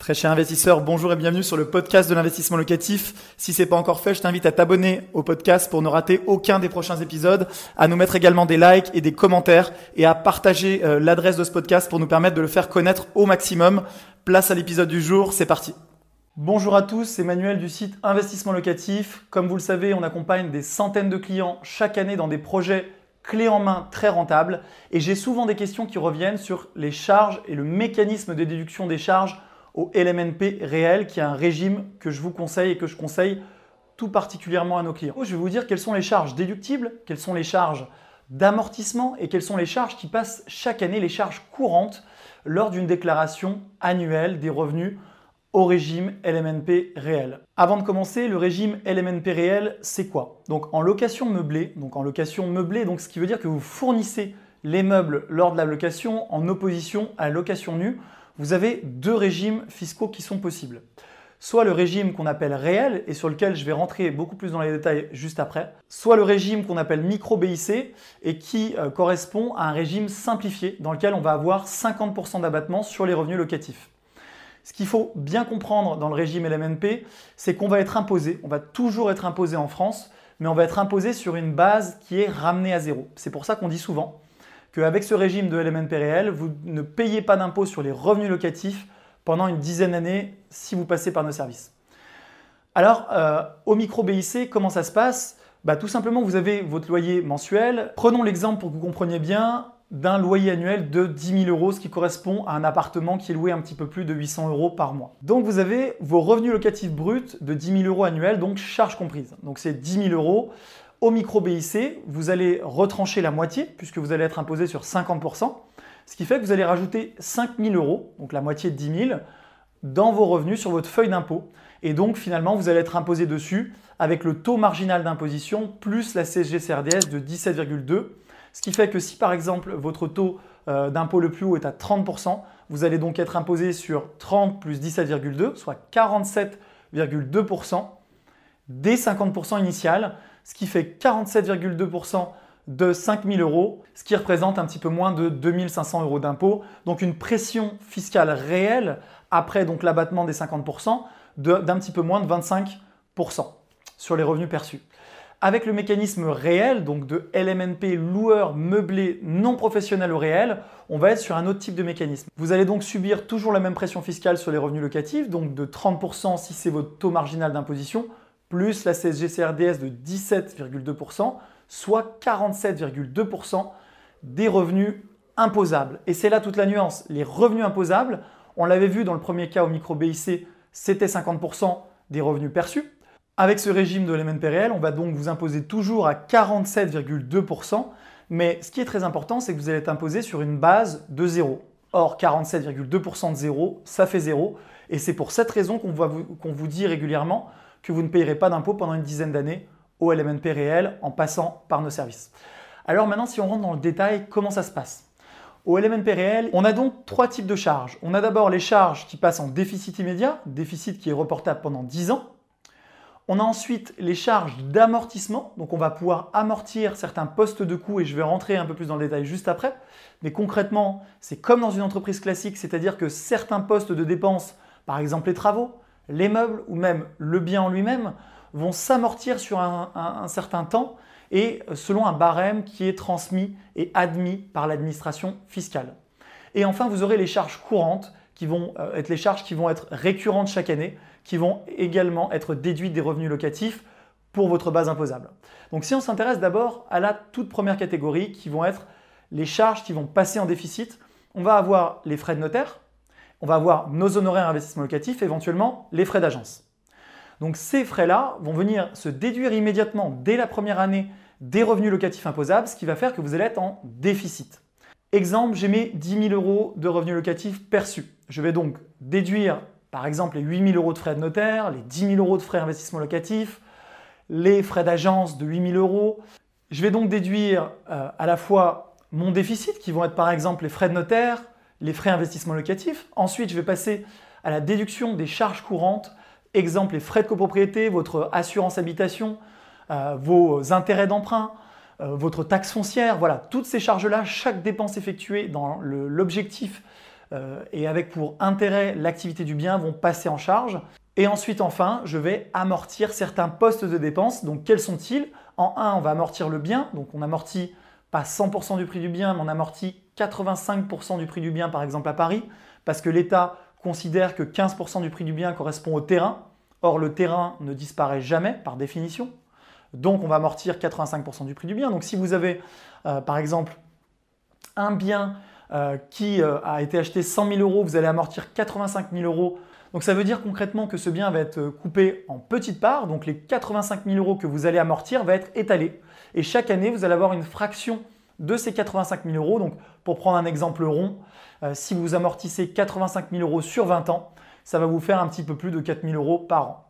Très cher investisseur, bonjour et bienvenue sur le podcast de l'investissement locatif. Si c'est pas encore fait, je t'invite à t'abonner au podcast pour ne rater aucun des prochains épisodes, à nous mettre également des likes et des commentaires et à partager euh, l'adresse de ce podcast pour nous permettre de le faire connaître au maximum. Place à l'épisode du jour, c'est parti. Bonjour à tous, c'est Manuel du site Investissement Locatif. Comme vous le savez, on accompagne des centaines de clients chaque année dans des projets clés en main très rentables et j'ai souvent des questions qui reviennent sur les charges et le mécanisme de déduction des charges au LMNP réel, qui est un régime que je vous conseille et que je conseille tout particulièrement à nos clients. Je vais vous dire quelles sont les charges déductibles, quelles sont les charges d'amortissement et quelles sont les charges qui passent chaque année, les charges courantes lors d'une déclaration annuelle des revenus au régime LMNP réel. Avant de commencer, le régime LMNP réel, c'est quoi? Donc en location meublée, donc en location meublée, donc ce qui veut dire que vous fournissez les meubles lors de la location en opposition à la location nue vous avez deux régimes fiscaux qui sont possibles. Soit le régime qu'on appelle réel et sur lequel je vais rentrer beaucoup plus dans les détails juste après, soit le régime qu'on appelle micro-BIC et qui euh, correspond à un régime simplifié dans lequel on va avoir 50% d'abattement sur les revenus locatifs. Ce qu'il faut bien comprendre dans le régime LMNP, c'est qu'on va être imposé, on va toujours être imposé en France, mais on va être imposé sur une base qui est ramenée à zéro. C'est pour ça qu'on dit souvent, qu'avec ce régime de LMNP réel, vous ne payez pas d'impôt sur les revenus locatifs pendant une dizaine d'années si vous passez par nos services. Alors, euh, au micro BIC, comment ça se passe? Bah, Tout simplement, vous avez votre loyer mensuel. Prenons l'exemple pour que vous compreniez bien d'un loyer annuel de 10 000 euros, ce qui correspond à un appartement qui est loué un petit peu plus de 800 euros par mois. Donc vous avez vos revenus locatifs bruts de 10 000 euros annuels, donc charges comprises. Donc c'est 10 000 euros. Au micro BIC, vous allez retrancher la moitié, puisque vous allez être imposé sur 50%, ce qui fait que vous allez rajouter 5 000 euros, donc la moitié de 10 000, dans vos revenus sur votre feuille d'impôt. Et donc finalement, vous allez être imposé dessus avec le taux marginal d'imposition plus la CSG-CRDS de 17,2. Ce qui fait que si par exemple votre taux euh, d'impôt le plus haut est à 30%, vous allez donc être imposé sur 30 plus 17,2, soit 47,2% des 50% initiales ce qui fait 47,2% de 5 000 euros, ce qui représente un petit peu moins de 2 500 euros d'impôt. Donc une pression fiscale réelle après donc l'abattement des 50% d'un petit peu moins de 25% sur les revenus perçus. Avec le mécanisme réel, donc de LMNP loueur meublé non professionnel au réel, on va être sur un autre type de mécanisme. Vous allez donc subir toujours la même pression fiscale sur les revenus locatifs, donc de 30% si c'est votre taux marginal d'imposition, plus la CSG-CRDS de 17,2%, soit 47,2% des revenus imposables. Et c'est là toute la nuance. Les revenus imposables, on l'avait vu dans le premier cas au micro BIC, c'était 50% des revenus perçus. Avec ce régime de l'MNP réel, on va donc vous imposer toujours à 47,2%. Mais ce qui est très important, c'est que vous allez être imposé sur une base de zéro. Or, 47,2% de zéro, ça fait zéro. Et c'est pour cette raison qu'on vous dit régulièrement que vous ne payerez pas d'impôt pendant une dizaine d'années au LMNP réel en passant par nos services. Alors maintenant, si on rentre dans le détail, comment ça se passe? Au LMNP réel, on a donc trois types de charges. On a d'abord les charges qui passent en déficit immédiat, déficit qui est reportable pendant 10 ans. On a ensuite les charges d'amortissement, donc on va pouvoir amortir certains postes de coûts et je vais rentrer un peu plus dans le détail juste après. Mais concrètement, c'est comme dans une entreprise classique, c'est-à-dire que certains postes de dépenses, par exemple les travaux, les meubles ou même le bien en lui-même vont s'amortir sur un, certain temps et selon un barème qui est transmis et admis par l'administration fiscale. Et enfin, vous aurez les charges courantes qui vont euh, être les charges qui vont être récurrentes chaque année, qui vont également être déduites des revenus locatifs pour votre base imposable. Donc si on s'intéresse d'abord à la toute première catégorie qui vont être les charges qui vont passer en déficit, on va avoir les frais de notaire, on va avoir nos honoraires investissement locatif, éventuellement les frais d'agence. Donc ces frais-là vont venir se déduire immédiatement dès la première année des revenus locatifs imposables, ce qui va faire que vous allez être en déficit. Exemple, j'ai mes 10 000 euros de revenus locatifs perçus. Je vais donc déduire par exemple les 8 000 euros de frais de notaire, les 10 000 euros de frais d'investissement locatif, les frais d'agence de 8 000 euros. Je vais donc déduire euh, à la fois mon déficit, qui vont être par exemple les frais de notaire, les frais d'investissement locatif. Ensuite, je vais passer à la déduction des charges courantes, exemple les frais de copropriété, votre assurance habitation, euh, vos intérêts d'emprunt, euh, votre taxe foncière, voilà, toutes ces charges-là, chaque dépense effectuée dans l'objectif euh, et avec pour intérêt l'activité du bien vont passer en charge. Et ensuite, enfin, je vais amortir certains postes de dépenses. Donc, quels sont-ils? En 1, on va amortir le bien. Donc, on amortit pas 100% du prix du bien, mais on amortit 85% du prix du bien, par exemple à Paris, parce que l'État considère que 15% du prix du bien correspond au terrain. Or, le terrain ne disparaît jamais par définition. Donc, on va amortir 85% du prix du bien. Donc, si vous avez, euh, par exemple, un bien euh, qui euh, a été acheté 100 000 euros, vous allez amortir 85 000 euros. Donc, ça veut dire concrètement que ce bien va être coupé en petites parts. Donc, les 85 000 euros que vous allez amortir va être étalé. Et chaque année, vous allez avoir une fraction de ces 85 000 euros. Donc, pour prendre un exemple rond, si vous amortissez 85 000 euros sur 20 ans, ça va vous faire un petit peu plus de 4 000 euros par an.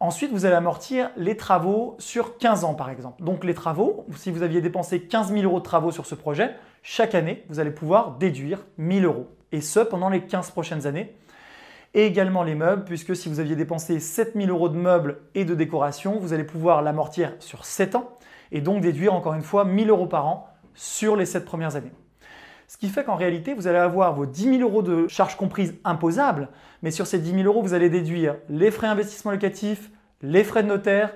Ensuite, vous allez amortir les travaux sur 15 ans, par exemple. Donc les travaux, si vous aviez dépensé 15 000 euros de travaux sur ce projet, chaque année, vous allez pouvoir déduire 1 000 euros. Et ce, pendant les 15 prochaines années. Et également les meubles, puisque si vous aviez dépensé 7 000 euros de meubles et de décoration, vous allez pouvoir l'amortir sur 7 ans et donc déduire encore une fois 1 000 euros par an sur les 7 premières années. Ce qui fait qu'en réalité, vous allez avoir vos 10 000 euros de charges comprises imposables, mais sur ces 10 000 euros, vous allez déduire les frais d'investissement locatif, les frais de notaire,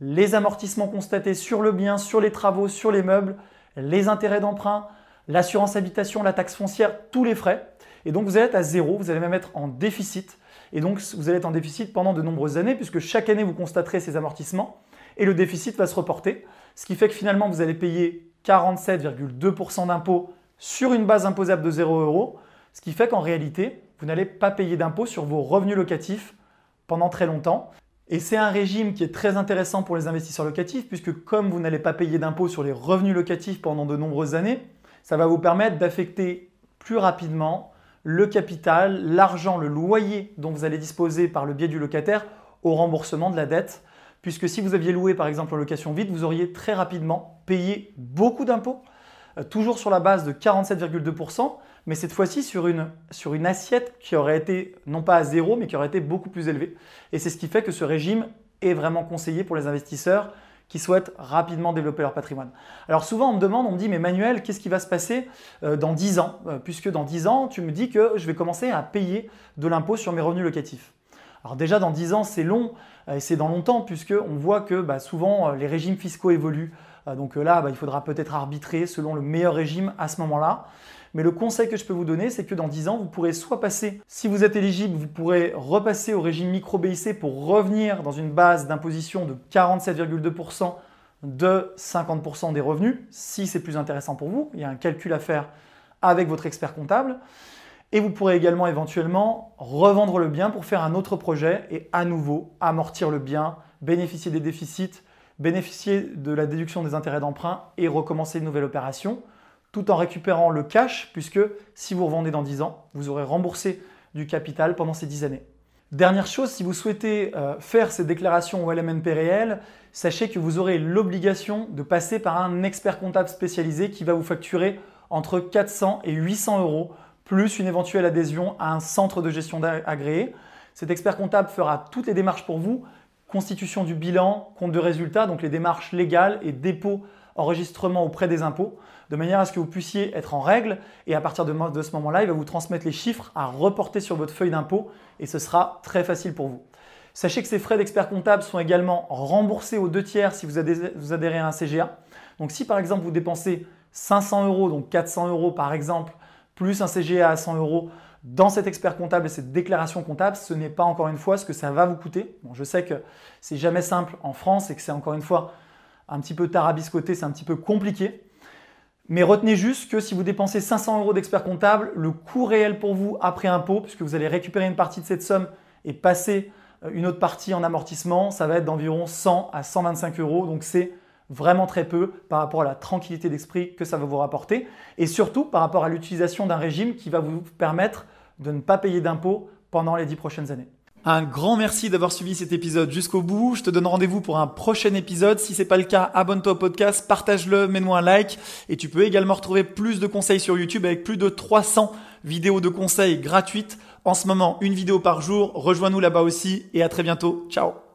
les amortissements constatés sur le bien, sur les travaux, sur les meubles, les intérêts d'emprunt, l'assurance habitation, la taxe foncière, tous les frais. Et donc vous allez être à zéro, vous allez même être en déficit. Et donc vous allez être en déficit pendant de nombreuses années, puisque chaque année vous constaterez ces amortissements et le déficit va se reporter. Ce qui fait que finalement vous allez payer 47,2% d'impôts sur une base imposable de 0 euros, ce qui fait qu'en réalité, vous n'allez pas payer d'impôt sur vos revenus locatifs pendant très longtemps. Et c'est un régime qui est très intéressant pour les investisseurs locatifs, puisque comme vous n'allez pas payer d'impôt sur les revenus locatifs pendant de nombreuses années, ça va vous permettre d'affecter plus rapidement le capital, l'argent, le loyer dont vous allez disposer par le biais du locataire au remboursement de la dette. Puisque si vous aviez loué par exemple en location vide, vous auriez très rapidement payé beaucoup d'impôts euh, toujours sur la base de 47,2%, mais cette fois-ci sur une, sur une assiette qui aurait été non pas à zéro, mais qui aurait été beaucoup plus élevée. Et c'est ce qui fait que ce régime est vraiment conseillé pour les investisseurs qui souhaitent rapidement développer leur patrimoine. Alors souvent on me demande, on me dit mais Manuel, qu'est-ce qui va se passer euh, dans 10 ans? Euh, Puisque dans 10 ans, tu me dis que je vais commencer à payer de l'impôt sur mes revenus locatifs. Alors déjà dans 10 ans c'est long et c'est dans longtemps puisque on voit que bah, souvent les régimes fiscaux évoluent, euh, donc euh, là, bah, il faudra peut-être arbitrer selon le meilleur régime à ce moment-là. Mais le conseil que je peux vous donner, c'est que dans 10 ans, vous pourrez soit passer, si vous êtes éligible, vous pourrez repasser au régime micro-BIC pour revenir dans une base d'imposition de 47,2% de 50% des revenus, si c'est plus intéressant pour vous. Il y a un calcul à faire avec votre expert comptable. Et vous pourrez également éventuellement revendre le bien pour faire un autre projet et à nouveau amortir le bien, bénéficier des déficits bénéficier de la déduction des intérêts d'emprunt et recommencer une nouvelle opération, tout en récupérant le cash, puisque si vous revendez dans 10 ans, vous aurez remboursé du capital pendant ces 10 années. Dernière chose, si vous souhaitez euh, faire ces déclarations au LMNP réel, sachez que vous aurez l'obligation de passer par un expert comptable spécialisé qui va vous facturer entre 400 et 800 euros, plus une éventuelle adhésion à un centre de gestion agréé. Cet expert comptable fera toutes les démarches pour vous, constitution du bilan, compte de résultat, donc les démarches légales et dépôt, enregistrement auprès des impôts, de manière à ce que vous puissiez être en règle et à partir de, ce moment-là, il va vous transmettre les chiffres à reporter sur votre feuille d'impôt et ce sera très facile pour vous. Sachez que ces frais d'expert comptable sont également remboursés aux deux tiers si vous adhérez à un CGA. Donc si par exemple vous dépensez 500 euros, donc 400 euros par exemple, plus un CGA à 100 euros, dans cet expert comptable et cette déclaration comptable, ce n'est pas encore une fois ce que ça va vous coûter. Je sais que c'est jamais simple en France et que c'est encore une fois un petit peu tarabiscoté, c'est un petit peu compliqué. Mais retenez juste que si vous dépensez 500 euros d'expert comptable, le coût réel pour vous après impôt, puisque vous allez récupérer une partie de cette somme et passer euh, une autre partie en amortissement, ça va être d'environ 100 à 125 euros. Donc c'est vraiment très peu par rapport à la tranquillité d'esprit que ça va vous rapporter et surtout par rapport à l'utilisation d'un régime qui va vous permettre de ne pas payer d'impôts pendant les dix prochaines années. Un grand merci d'avoir suivi cet épisode jusqu'au bout. Je te donne rendez-vous pour un prochain épisode. Si c'est pas le cas, abonne-toi au podcast, partage-le, mets-moi un like. Et tu peux également retrouver plus de conseils sur YouTube avec plus de 300 vidéos de conseils gratuites. En ce moment, une vidéo par jour. Rejoins-nous là-bas aussi et à très bientôt. Ciao